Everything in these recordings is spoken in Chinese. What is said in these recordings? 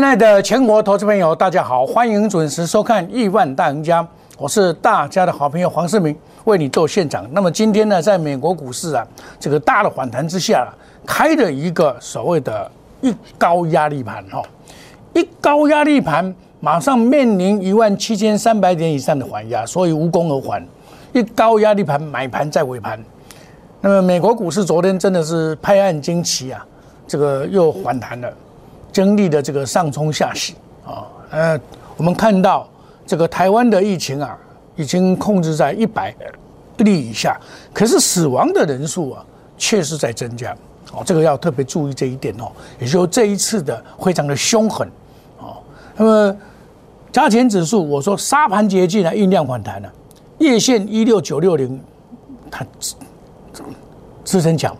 亲爱的全国投资朋友，大家好，欢迎准时收看《亿万大赢家》，我是大家的好朋友黄世明，为你做现场。那么今天呢，在美国股市啊，这个大的反弹之下，开了一个所谓的一高压力盘哈，一高压力盘马上面临一万七千三百点以上的还压，所以无功而还。一高压力盘买盘在尾盘，那么美国股市昨天真的是拍案惊奇啊，这个又反弹了。经历的这个上冲下洗啊，呃，我们看到这个台湾的疫情啊，已经控制在一百例以下，可是死亡的人数啊，确实在增加哦，这个要特别注意这一点哦。也就这一次的非常的凶狠哦。那么加权指数，我说沙盘接近了，酝酿反弹了，夜线一六九六零，它支撑强，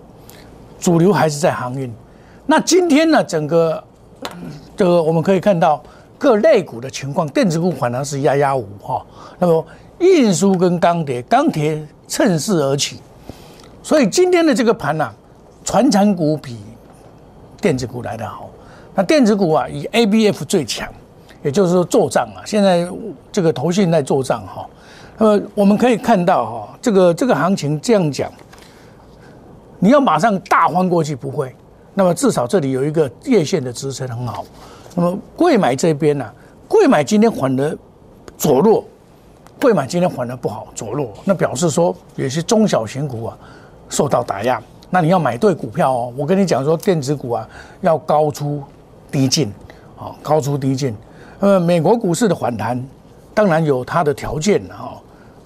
主流还是在航运。那今天呢，整个这个我们可以看到各类股的情况，电子股反而是压压五哈。那么运输跟钢铁，钢铁趁势而起，所以今天的这个盘呐，船产股比电子股来得好。那电子股啊，以 ABF 最强，也就是说做账啊。现在这个投信在做账哈。那么我们可以看到哈，这个这个行情这样讲，你要马上大翻过去不会。那么至少这里有一个月线的支撑很好。那么贵买这边呢，贵买今天反而左弱，贵买今天反而不好，左弱。那表示说有些中小型股啊受到打压。那你要买对股票哦。我跟你讲说，电子股啊要高出低进，啊高出低进。呃，美国股市的反弹当然有它的条件啊。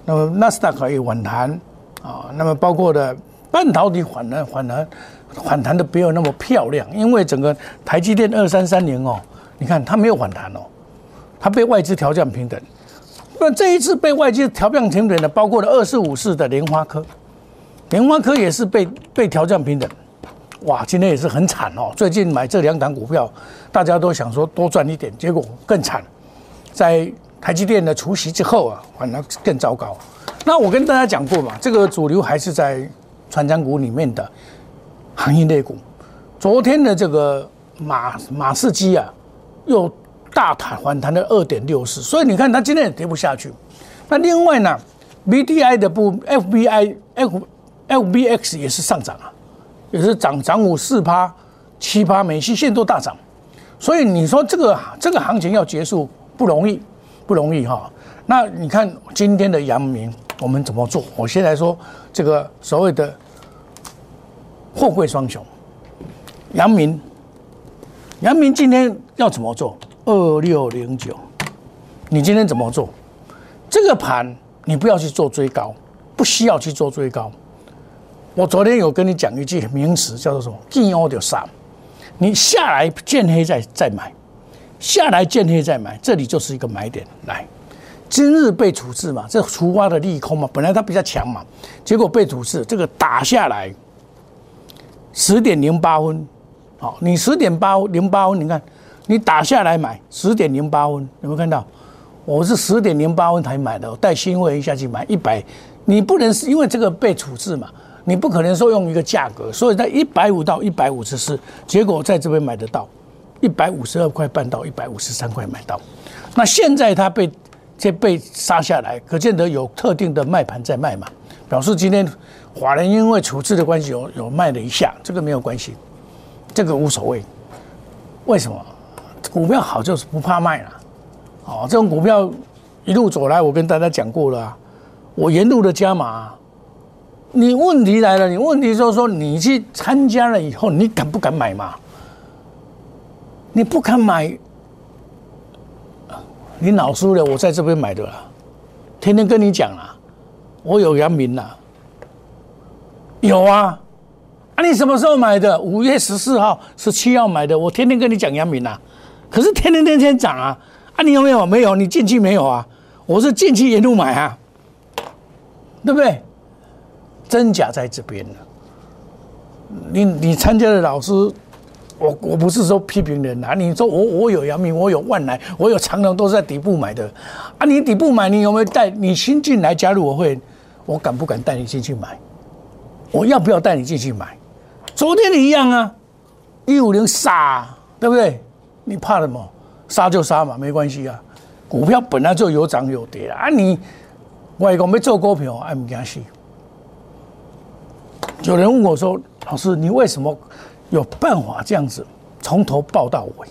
那么纳斯达克也反弹啊。那么包括的半导体反弹反弹。反弹的没有那么漂亮，因为整个台积电二三三零哦，你看它没有反弹哦，它被外资调降平等。那这一次被外资调降平等的，包括了二四五四的莲花科，莲花科也是被被调降平等。哇，今天也是很惨哦。最近买这两档股票，大家都想说多赚一点，结果更惨，在台积电的除息之后啊，反而更糟糕。那我跟大家讲过嘛，这个主流还是在船长股里面的。行业类股，昨天的这个马马士基啊，又大弹反弹了二点六四，所以你看它今天也跌不下去。那另外呢，B T I 的部 F B I F F B X 也是上涨啊，也是涨涨五四趴七趴，美西线都大涨。所以你说这个这个行情要结束不容易，不容易哈。那你看今天的阳明，我们怎么做？我先来说这个所谓的。货柜双雄，阳明，阳明今天要怎么做？二六零九，你今天怎么做？这个盘你不要去做追高，不需要去做追高。我昨天有跟你讲一句名词，叫做什么？见欧就杀，你下来见黑再再买，下来见黑再买，这里就是一个买点。来，今日被处置嘛，这除挖的利空嘛，本来它比较强嘛，结果被处置，这个打下来。十点零八分，好，你十点八零八分，你看，你打下来买十点零八分，有没有看到？我是十点零八分才买的，带新会员下去买一百，你不能是因为这个被处置嘛？你不可能说用一个价格，所以在一百五到一百五十四，结果在这边买得到一百五十二块半到一百五十三块买到，那现在它被这被杀下来，可见得有特定的卖盘在卖嘛？表示今天华人因为处置的关系有有卖了一下，这个没有关系，这个无所谓。为什么？股票好就是不怕卖了，哦，这种股票一路走来，我跟大家讲过了，我沿路的加码。你问题来了，你问题就是说你去参加了以后，你敢不敢买嘛？你不敢买，你老输了。我在这边买的啦，天天跟你讲了。我有阳明呐，有啊，啊，你什么时候买的？五月十四号、十七号买的。我天天跟你讲阳明呐，可是天天天天涨啊，啊，你有没有？没有，你进去没有啊？我是进去沿路买啊，对不对？真假在这边呢。你你参加的老师，我我不是说批评人啊，你说我我有阳明，我有万来，我有长隆，都是在底部买的啊。你底部买，你有没有带？你新进来加入我会？我敢不敢带你进去买？我要不要带你进去买？昨天你一样啊，一五零杀，对不对？你怕什么？杀就杀嘛，没关系啊。股票本来就有涨有跌啊，你外公没做股票，爱唔惊死。有人问我说：“老师，你为什么有办法这样子从头报到尾？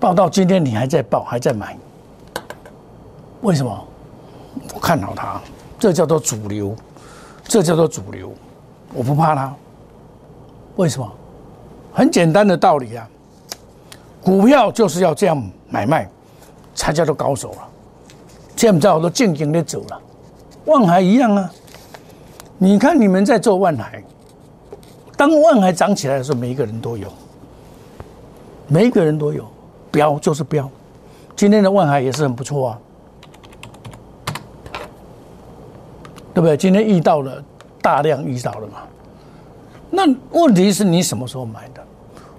报到今天你还在报，还在买？为什么？我看好它，这叫做主流，这叫做主流，我不怕它。为什么？很简单的道理啊，股票就是要这样买卖，才叫做高手了。现在我都静静的走了，望海一样啊。你看你们在做万海，当万海涨起来的时候，每一个人都有，每一个人都有标就是标。今天的万海也是很不错啊，对不对？今天遇到了大量遇到了嘛。那问题是你什么时候买的？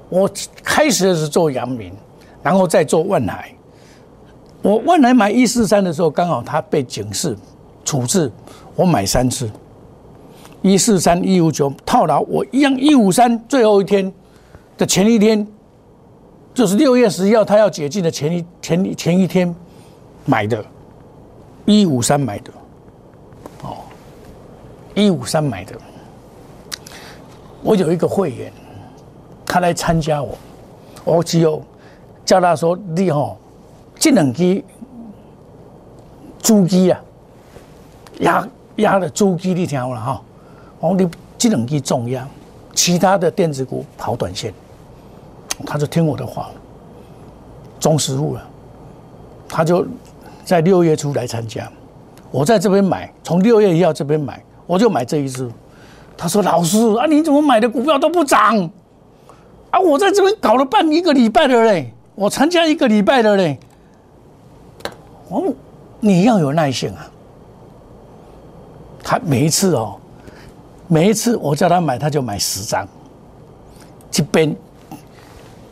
我开始是做阳明，然后再做万海。我万海买一四三的时候，刚好它被警示处置，我买三次。一四三一五九套牢，我一样一五三最后一天的前一天，就是六月十一号他要解禁的前一前前一天买的，一五三买的，一五三买的。我有一个会员，他来参加我，我只有叫他说：“你吼，这两支猪机啊，压压的猪机你听了哈，我你这两支重压，其他的电子股跑短线。”他就听我的话，中实户了，他就在六月初来参加，我在这边买，从六月一号这边买，我就买这一支。他说：“老师啊，你怎么买的股票都不涨？啊，我在这边搞了半一个礼拜的嘞，我参加一个礼拜的嘞。哦，你要有耐性啊。他每一次哦，每一次我叫他买，他就买十张，一边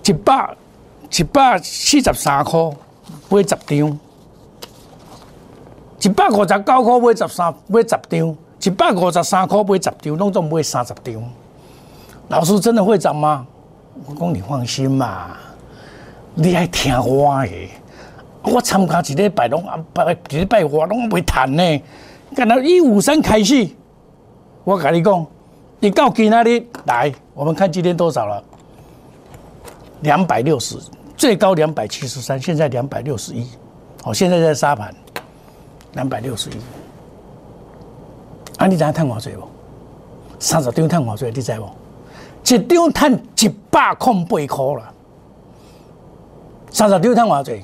一百一百四十三块买十张，一百五十九块买十三买十张。”一百五十三块买十张，拢总买三十张。老师真的会涨吗？我讲你放心嘛，你爱听我的。我参加一礼拜，拢啊拜一礼拜我拢袂谈呢。干到一五三开始，我跟你讲，你到今仔日来，我们看今天多少了？两百六十，最高两百七十三，现在两百六十一。好，现在在沙盘，两百六十一。啊！你知影赚偌济无？三十张赚偌济，你知无？一张赚一百空八块啦。三十张赚偌济？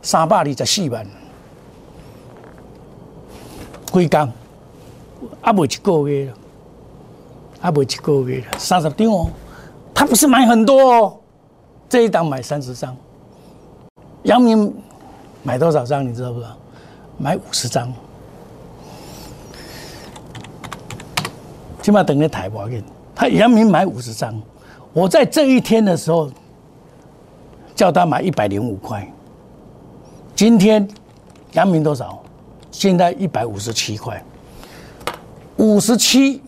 三百二十四万。几工？啊，未一个月了，啊，未一个月了。三十张哦，他不是买很多哦，这一档买三十张。杨明买多少张？你知道不知道？买五十张。起码等于台博给他杨明买五十张，我在这一天的时候叫他买一百零五块。今天杨明多少？现在一百五十七块，五十七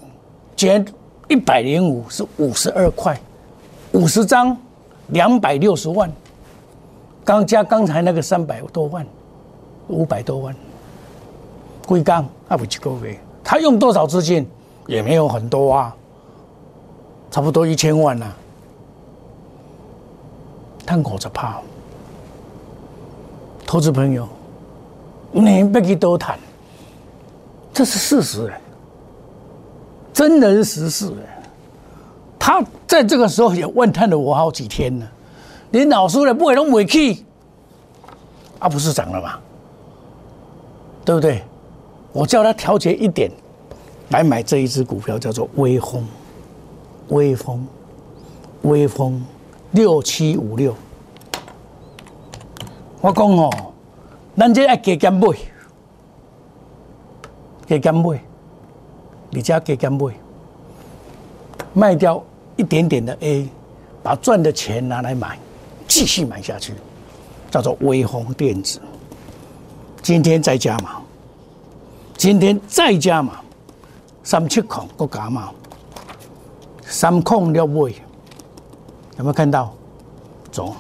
减一百零五是五十二块，五十张两百六十万，刚加刚才那个三百多万，五百多万，贵刚啊不几个月，他用多少资金？也没有很多啊，差不多一千万呐。探口就怕，投资朋友，你别去多谈，这是事实哎，真人实事哎。他在这个时候也问探了我好几天了，连老师的不会拢委屈，啊不是涨了吗？对不对？我叫他调节一点。来买这一只股票叫做微风，微风，微风，六七五六。我讲哦，咱这爱加减买，加减买，你家加减买，卖掉一点点的 A，把赚的钱拿来买，继续买下去，叫做微风电子。今天再加码，今天再加码。三七孔个加嘛，三孔了尾，有没有看到？总，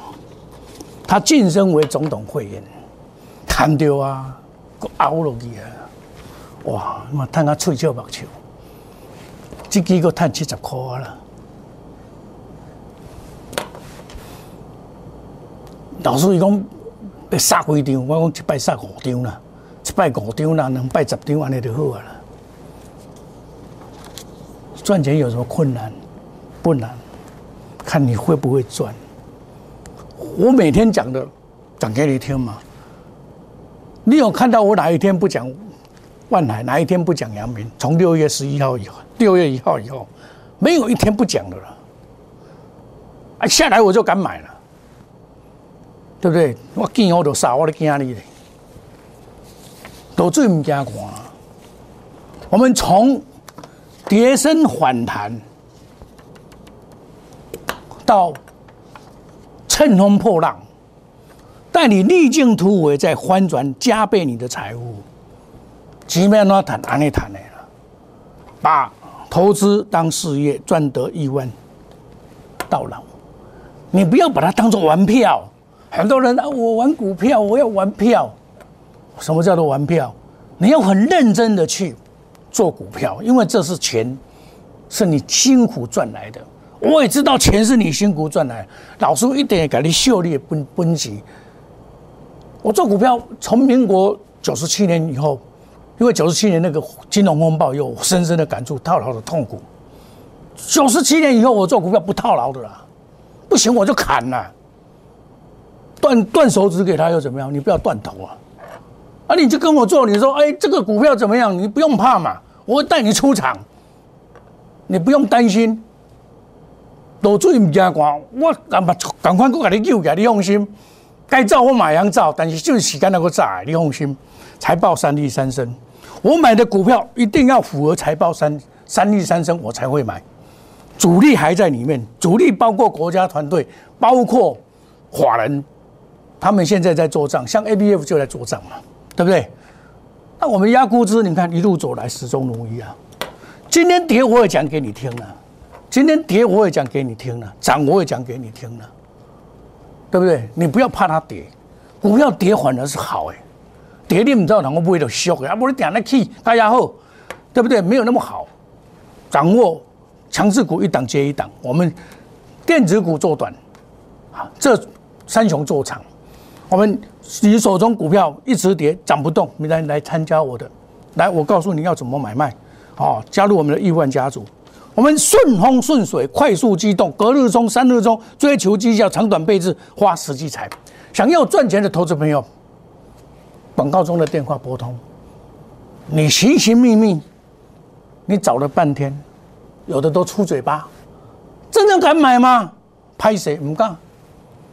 他晋升为总统会员，贪掉啊，熬落去啊，哇，嘛赚啊嘴笑目笑，这几个赚七十块了。老师伊讲要杀几张，我讲一摆杀五张啦，一摆五张啦，两摆十张安尼就好啊啦。赚钱有什么困难？不难，看你会不会赚。我每天讲的，讲给你听嘛。你有看到我哪一天不讲万海，哪一天不讲阳明？从六月十一号以后，六月一号以后，没有一天不讲的了。啊，下来我就敢买了。对不对？我见我都杀，我都惊你嘞。都最唔惊看。我们从跌升反弹到乘风破浪，带你逆境突围，再翻转，加倍你的财富。前面那谈安尼谈的，把投资当事业，赚得亿万到老。你不要把它当做玩票。很多人啊，我玩股票，我要玩票。什么叫做玩票？你要很认真的去做股票，因为这是钱，是你辛苦赚来的。我也知道钱是你辛苦赚来，老师一点也给你秀丽分分析。我做股票从民国九十七年以后，因为九十七年那个金融风暴，又深深的感触套牢的痛苦。九十七年以后，我做股票不套牢的啦，不行我就砍了。断断手指给他又怎么样？你不要断头啊！啊，你就跟我做，你说，哎，这个股票怎么样？你不用怕嘛，我会带你出场，你不用担心。落水唔惊寒，我赶快赶快过给你救起来，你放心。该造我马上造，但是就是时间那个炸，你放心。财报三利三升，我买的股票一定要符合财报三三利三升，我才会买。主力还在里面，主力包括国家团队，包括法人。他们现在在做账，像 A B F 就在做账嘛，对不对？那我们压估值，你看一路走来始终如一啊。今天跌我也讲给你听了，今天跌我也讲给你听了，涨我也讲给你听了，对不对？你不要怕它跌，股票跌反而是好哎，跌你不知道能够不会就缩的，啊不你点那气大家好，对不对？没有那么好，掌握强势股一档接一档，我们电子股做短，啊，这三雄做长。我们你手中股票一直跌涨不动，你来来参加我的，来我告诉你要怎么买卖，哦，加入我们的亿万家族，我们顺风顺水，快速机动，隔日中、三日中追求绩效，长短倍置，花实际财。想要赚钱的投资朋友，广告中的电话拨通。你寻寻觅觅，你找了半天，有的都出嘴巴，真正敢买吗？拍谁唔敢，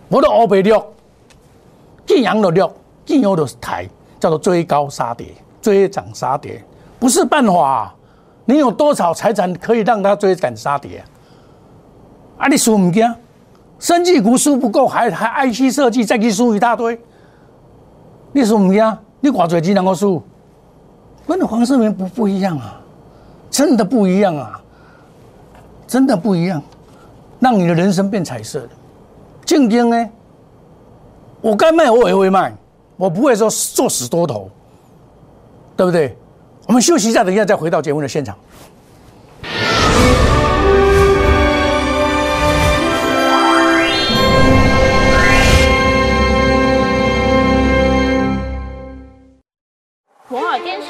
我都二百六。见阳的料，见阳的台，叫做追高杀跌，追涨杀跌，不是办法。你有多少财产可以让他追涨杀跌？啊，你输唔惊？生技股输不够，还还 IC 设计再去输一大堆，你输唔惊？你挂嘴机能够输？跟黄世明不不一样啊，真的不一样啊，真的不一样，让你的人生变彩色的。进京呢？我该卖我也会卖，我不会说做死多头，对不对？我们休息一下，等一下再回到节目的现场。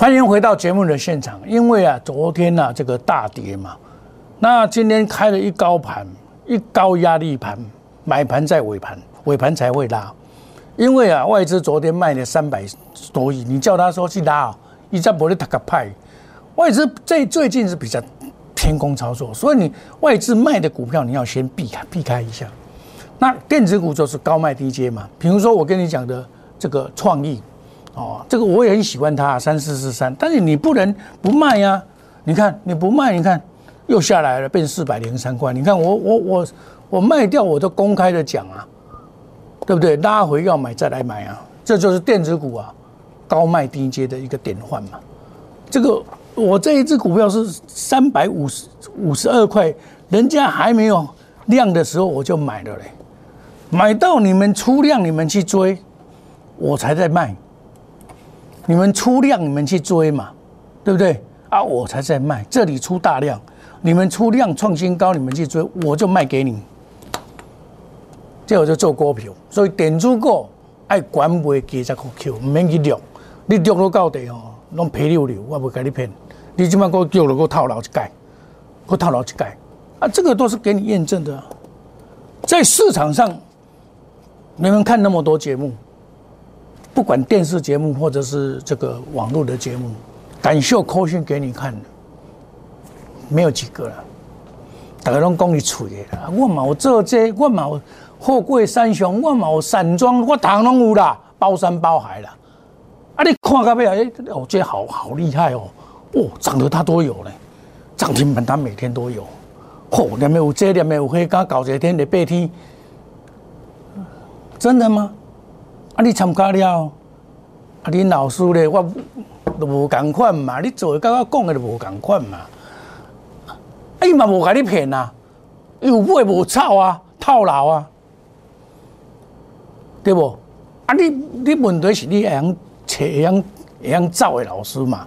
欢迎回到节目的现场。因为啊，昨天呢、这个大跌嘛，那今天开了一高盘，一高压力盘，买盘在尾盘，尾盘才会拉。因为啊，外资昨天卖了三百多亿，你叫他说去拉啊，一家不会打个派。外资最最近是比较偏空操作，所以你外资卖的股票你要先避开避开一下。那电子股就是高卖低接嘛，比如说我跟你讲的这个创意，哦，这个我也很喜欢它，三四四三，但是你不能不卖呀、你看你不卖，你看又下来了，变四百零三块。你看我我我我卖掉，我都公开的讲啊，对不对？拉回要买再来买啊，这就是电子股啊高卖低接的一个典范嘛。这个我这一只股票是三百五十五十二块，人家还没有量的时候我就买了嘞，买到你们出量你们去追，我才在卖。你们出量你们去追嘛，对不对？啊，我才在卖，这里出大量，你们出量创新高，你们去追，我就卖给你。这我就做股票，所以电子股爱管卖几十块 Q，唔免去掠，你掠到到底哦，拢赔溜溜，我不跟你骗。你即摆给我叫了，我套牢一盖，给我套牢一盖，啊，这个都是给你验证的啊、在市场上，你们看那么多节目，不管电视节目或者是这个网络的节目，敢秀扣讯给你看的，没有几个了。大家拢讲你吹的啦，我嘛有做这，我嘛有货柜三雄，我嘛有散装，我堂拢有啦，包山包海啦。啊，你看到尾啊，哎、哦，这好好厉害哦，哦，涨得他都有嘞，涨停板他每天都有，嚯、哦，连没有这，连没有黑，刚搞一天的八天，真的吗？啊，你参加了，啊，你老师咧，我都无共款嘛，你做的甲我讲的都无共款嘛。啊，伊嘛无甲你骗啊，有买无炒啊，套牢啊，对不？啊你，你问题是你会用找会用会用走的老师嘛？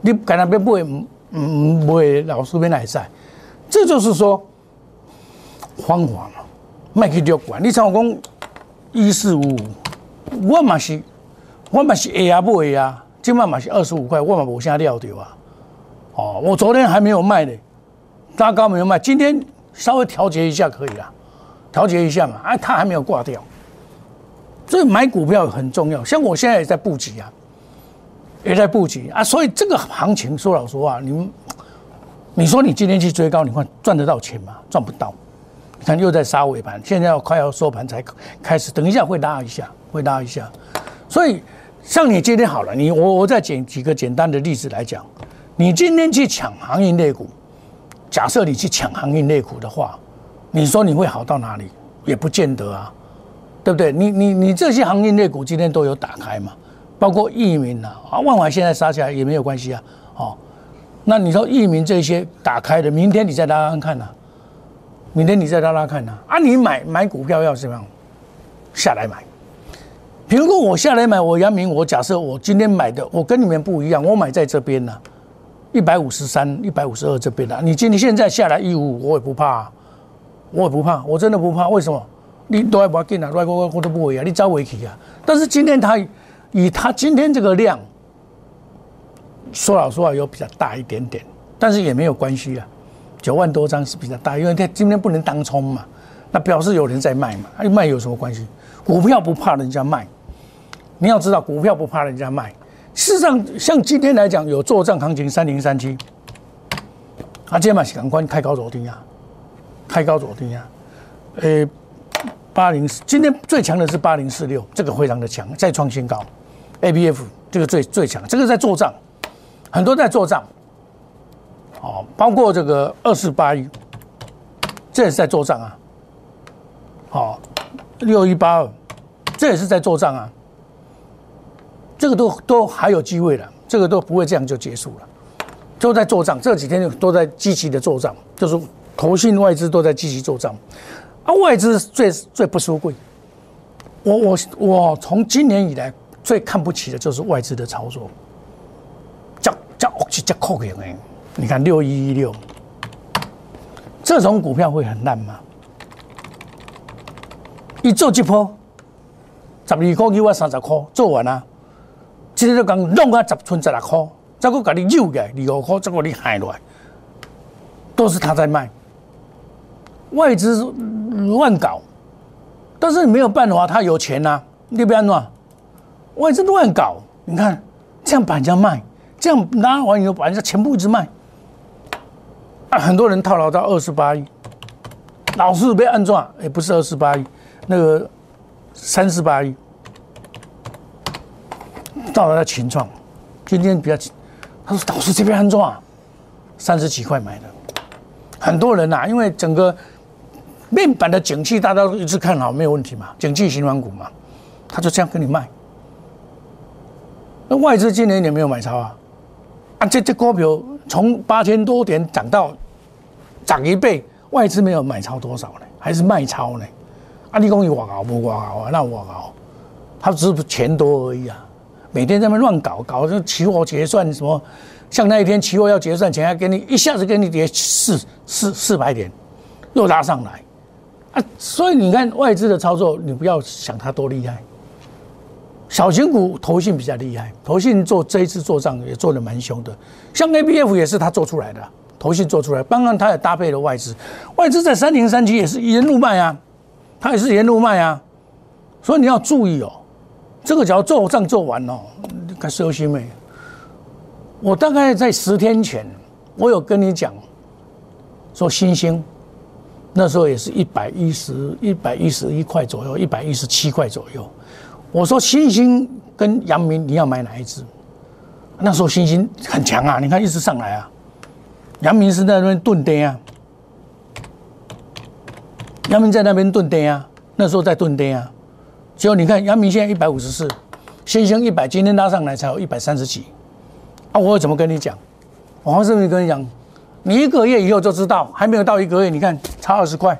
你干那要买毋毋买老师免来使？这就是说方法嘛，莫去略管。你像我讲一四五，我嘛是我嘛是会啊买啊，今晚嘛是二十五块，我嘛无啥料着啊。哦，我昨天还没有卖呢。拉高没有卖，今天稍微调节一下可以啦，调节一下嘛，啊，它还没有挂掉，所以买股票很重要。像我现在也在布局啊，也在布局啊，所以这个行情说老实话，你们你说你今天去追高，你看赚得到钱吗？赚不到。你看又在杀尾盘，现在要快要收盘才开始，等一下会拉一下，会拉一下。所以像你今天好了，你我我再举几个简单的例子来讲，你今天去抢行业类股。假设你去抢行业类股的话，你说你会好到哪里？也不见得啊，对不对？你你你这些行业类股今天都有打开嘛，包括益民啊，啊，万华现在杀起来也没有关系啊，哦，那你说益民这些打开的，明天你再拉拉看呢、啊，明天你再拉拉看呐、啊，啊，你买买股票要怎么样？下来买。比如说我下来买，我阳明，我假设我今天买的，我跟你们不一样，我买在这边呢、一百五十三、一百五十二这边的，你今天现在下来一五五，我也不怕、我也不怕，我真的不怕。为什么？你都还不要进啊，我我我都不会啊，你招回去啊。但是今天它以它今天这个量，说老实话有比较大一点点，但是也没有关系啊。九万多张是比较大，因为它今天不能当冲嘛，那表示有人在卖嘛，哎，卖有什么关系？股票不怕人家卖，你要知道，股票不怕人家卖。事实上，像今天来讲，有做账行情三零三七，啊，今天嘛是赶快开高走低啊，开高走低啊，呃，八零四，今天最强的是八零四六，这个非常的强，再创新高，A B F 这个最最强，这个在做账，很多在做账，哦，包括这个二四八一，这也是在做账啊，好，六一八二，这也是在做账啊。这个都都还有机会了，这个都不会这样就结束了，都在做账，这几天都在积极的做账，就是投信外资都在积极做账，啊，外资最最不输贵，我我我从今年以来最看不起的就是外资的操作，叫叫去叫扣给哎，你看六一一六，这种股票会很烂吗？一做一波，十二块给我三十块，做完啊。今天就讲弄啊十寸十六块，再个给你诱起来，二五块再给你害落来，都是他在卖，外资乱搞，但是没有办法，他有钱呐，你不要乱，外资乱搞，你看这样把人家卖，这样拿完以后把人家全部一直卖，很多人套牢到二十八亿，老是被按抓，也不是二十八亿，那个三十八亿。到了情况，今天比较，他说导师这边安装啊，三十几块买的，很多人呐，因为整个面板的景气大家都一直看好，没有问题嘛，景气循环股嘛，他就这样跟你卖。那外资今年也没有买超啊，啊，这这股票从八千多点涨到涨一倍，外资没有买超多少呢？还是卖超呢？啊，你讲有我搞不我搞啊？那我搞，他只是钱多而已啊。每天在那乱搞，搞这期货结算什么，像那一天期货要结算前，还给你一下子给你跌四四四百点，又拉上来，啊，所以你看外资的操作，你不要想它多厉害，小型股投信比较厉害，投信做这一次做账也做的蛮凶的，像 A B F 也是他做出来的，投信做出来，当然他也搭配了外资，外资在三零三七也是沿路卖啊，他也是沿路卖啊，所以你要注意哦。这个只要做账做完哦，该收心没？我大概在十天前，我有跟你讲，说新兴，那时候也是一百一十一百一十一块左右，一百一十七块左右。我说新星跟阳明你要买哪一只？那时候新星很强啊，你看一直上来啊。阳明是在那边蹲跌啊，阳明在那边蹲跌啊，那时候在蹲跌啊。结果你看，阳明现在一百五十四，星星一百，今天拉上来才有一百三十几，啊，我怎么跟你讲？我黄世明跟你讲，你一个月以后就知道，还没有到一个月，你看差二十块，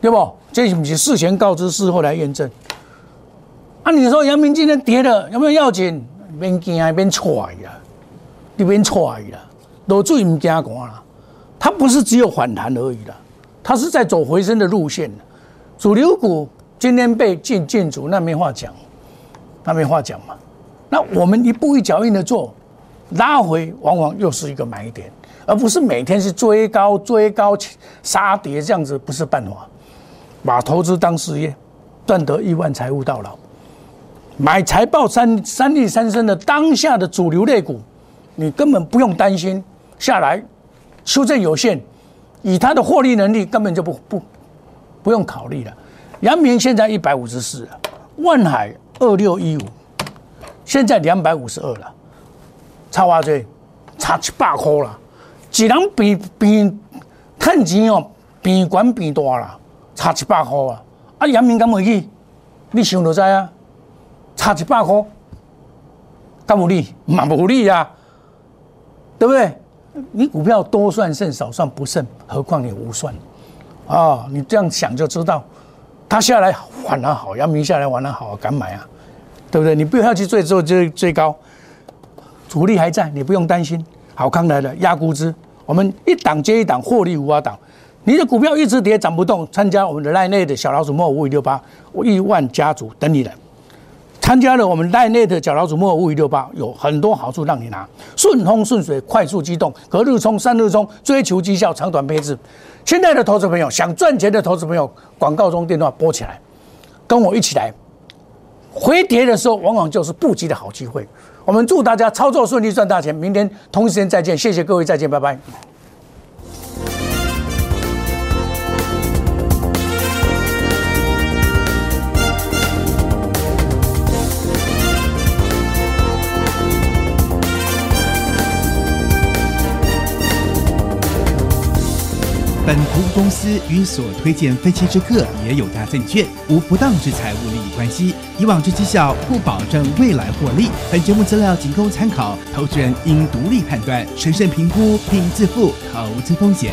对不？这不是事前告知，事后来验证？啊，你说阳明今天跌了，有没有要紧？别惊，别踹呀，你别踹呀，落水唔惊寒啦。它不是只有反弹而已啦，它是在走回升的路线主流股。今天被禁禁足，那没话讲，那没话讲嘛。那我们一步一脚印的做，拉回往往又是一个买点，而不是每天是追高追高杀跌这样子，不是办法。把投资当事业，赚得亿万财务到老。买财报三三利三升的当下的主流类股，你根本不用担心下来修正有限，以它的获利能力根本就不不不用考虑了。阳明现在一百五十四了，万海二六一五，现在两百五十二了，差偌济，差七百块了。一人比比趁钱哦，比管比大啦，差七百块啊！啊，阳明敢会去？你想就知啊，差一百块，敢有利？嘛无利啊，对不对？你股票多算胜，少算不胜，何况你无算啊？你这样想就知道。他下来玩得好，阳明下来玩得好，敢买啊？对不对？你不要去追做追追高，主力还在，你不用担心。好康来了，压估值，我们一档接一档，获利无法挡。你的股票一直跌涨不动，参加我们的赖内的小老鼠莫五五六八亿万家族等你来。参加了我们赖内的小老鼠莫五五六八，有很多好处让你拿，顺风顺水，快速机动，隔日冲，三日冲，追求绩效，长短配置。现在的投资朋友，想赚钱的投资朋友，广告中电话拨起来，跟我一起来。回跌的时候，往往就是布局的好机会。我们祝大家操作顺利，赚大钱。明天同一时间再见，谢谢各位，再见，拜拜。本服务公司与所推荐分期之客也有大证券无不当之财务利益关系，以往之绩效不保证未来获利。本节目资料仅供参考，投资人应独立判断、审慎评估并自负投资风险。